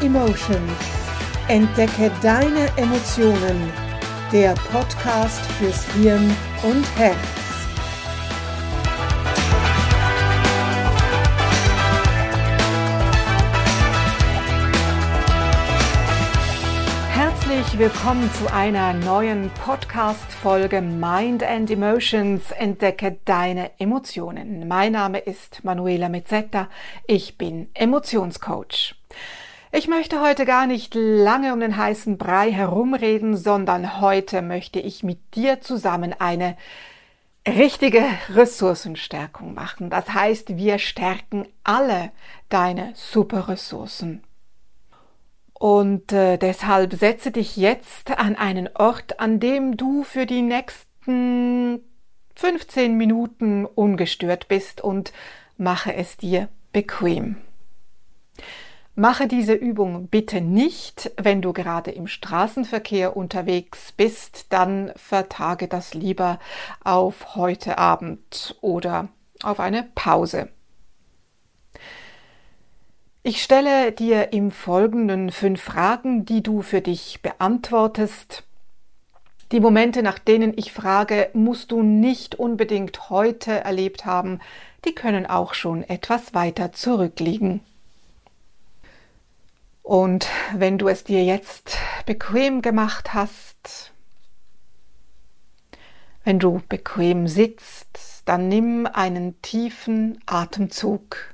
Emotions. Entdecke deine Emotionen. Der Podcast fürs Hirn und Herz. Herzlich willkommen zu einer neuen Podcast-Folge Mind and Emotions. Entdecke deine Emotionen. Mein Name ist Manuela Mezzetta. Ich bin Emotionscoach. Ich möchte heute gar nicht lange um den heißen Brei herumreden, sondern heute möchte ich mit dir zusammen eine richtige Ressourcenstärkung machen. Das heißt, wir stärken alle deine Superressourcen. Und äh, deshalb setze dich jetzt an einen Ort, an dem du für die nächsten 15 Minuten ungestört bist und mache es dir bequem. Mache diese Übung bitte nicht, wenn du gerade im Straßenverkehr unterwegs bist, dann vertage das lieber auf heute Abend oder auf eine Pause. Ich stelle dir im Folgenden fünf Fragen, die du für dich beantwortest. Die Momente, nach denen ich frage, musst du nicht unbedingt heute erlebt haben, die können auch schon etwas weiter zurückliegen. Und wenn du es dir jetzt bequem gemacht hast, wenn du bequem sitzt, dann nimm einen tiefen Atemzug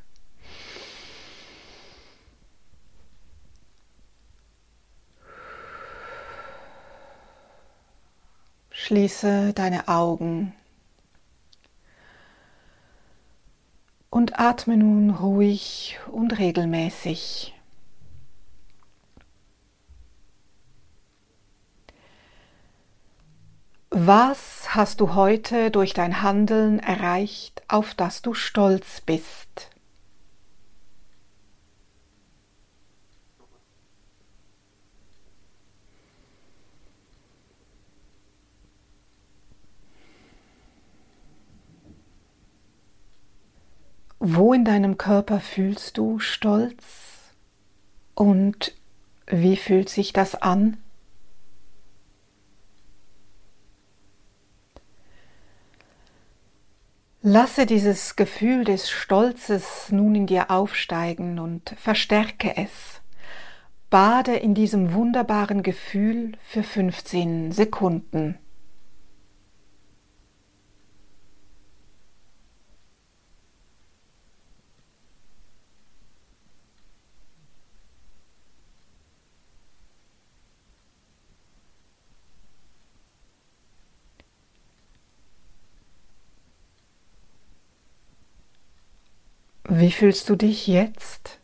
Schließe deine Augen und atme nun ruhig und regelmäßig. Was hast du heute durch dein Handeln erreicht, auf das du stolz bist? Wo in deinem Körper fühlst du Stolz und wie fühlt sich das an? Lasse dieses Gefühl des Stolzes nun in dir aufsteigen und verstärke es. Bade in diesem wunderbaren Gefühl für 15 Sekunden. Wie fühlst du dich jetzt?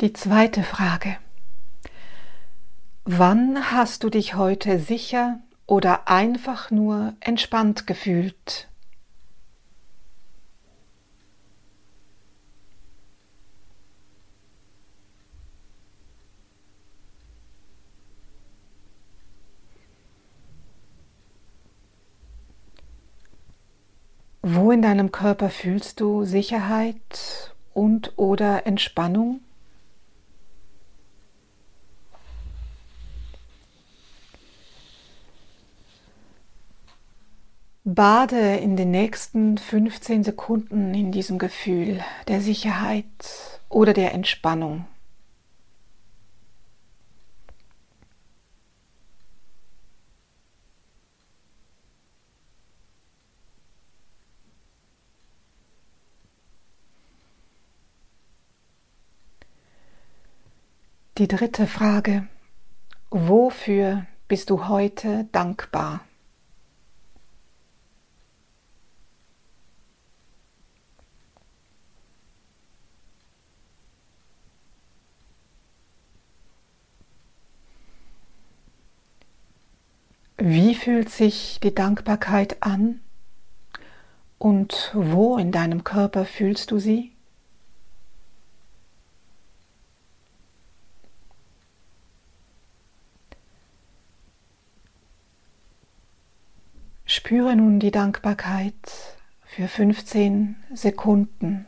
Die zweite Frage. Wann hast du dich heute sicher oder einfach nur entspannt gefühlt? In deinem Körper fühlst du Sicherheit und oder Entspannung? Bade in den nächsten 15 Sekunden in diesem Gefühl der Sicherheit oder der Entspannung. Die dritte Frage. Wofür bist du heute dankbar? Wie fühlt sich die Dankbarkeit an? Und wo in deinem Körper fühlst du sie? Spüre nun die Dankbarkeit für 15 Sekunden.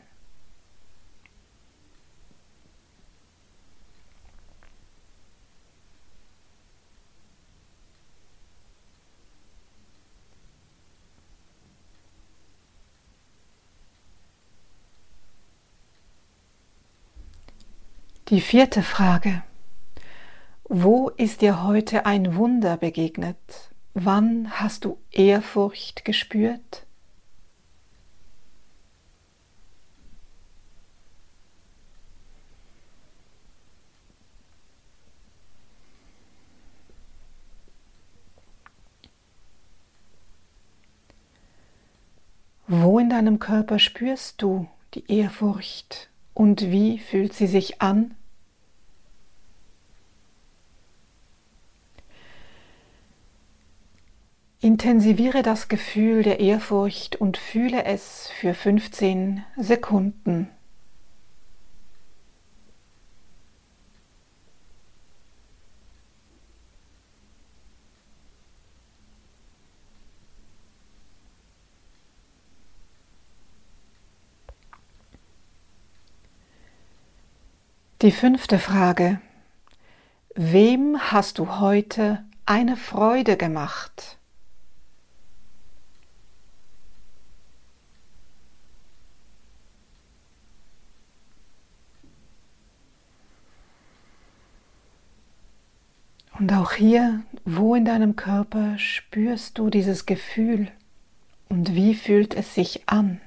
Die vierte Frage. Wo ist dir heute ein Wunder begegnet? Wann hast du Ehrfurcht gespürt? Wo in deinem Körper spürst du die Ehrfurcht und wie fühlt sie sich an? Intensiviere das Gefühl der Ehrfurcht und fühle es für 15 Sekunden. Die fünfte Frage. Wem hast du heute eine Freude gemacht? Und auch hier, wo in deinem Körper spürst du dieses Gefühl und wie fühlt es sich an?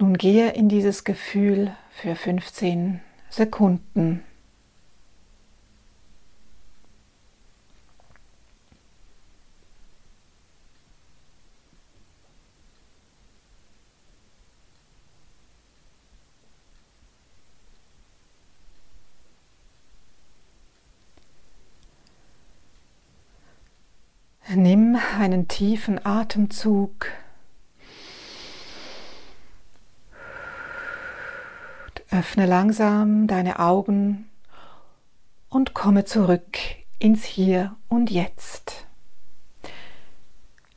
Nun gehe in dieses Gefühl für 15 Sekunden. Nimm einen tiefen Atemzug. Öffne langsam deine Augen und komme zurück ins Hier und Jetzt.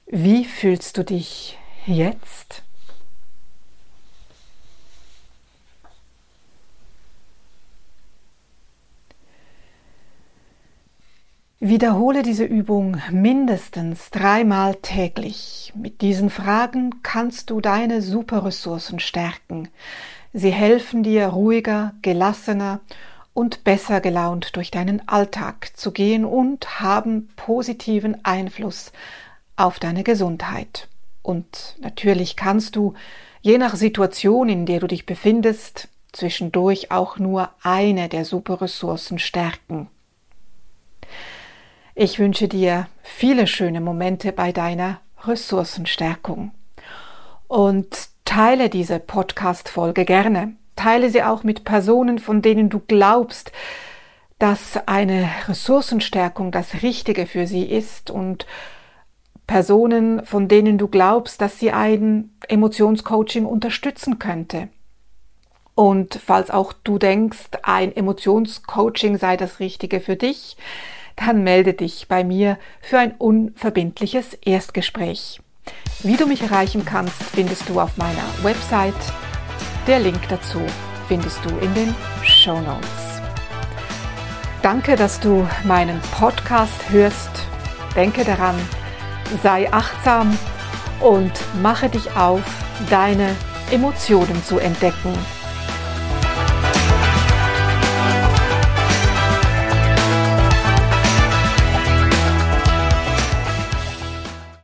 Wie fühlst du dich jetzt? Wiederhole diese Übung mindestens dreimal täglich. Mit diesen Fragen kannst du deine Superressourcen stärken. Sie helfen dir ruhiger, gelassener und besser gelaunt durch deinen Alltag zu gehen und haben positiven Einfluss auf deine Gesundheit. Und natürlich kannst du, je nach Situation, in der du dich befindest, zwischendurch auch nur eine der Superressourcen stärken. Ich wünsche dir viele schöne Momente bei deiner Ressourcenstärkung. Und teile diese Podcast-Folge gerne. Teile sie auch mit Personen, von denen du glaubst, dass eine Ressourcenstärkung das Richtige für sie ist und Personen, von denen du glaubst, dass sie ein Emotionscoaching unterstützen könnte. Und falls auch du denkst, ein Emotionscoaching sei das Richtige für dich, dann melde dich bei mir für ein unverbindliches Erstgespräch. Wie du mich erreichen kannst, findest du auf meiner Website. Der Link dazu findest du in den Show Notes. Danke, dass du meinen Podcast hörst. Denke daran, sei achtsam und mache dich auf, deine Emotionen zu entdecken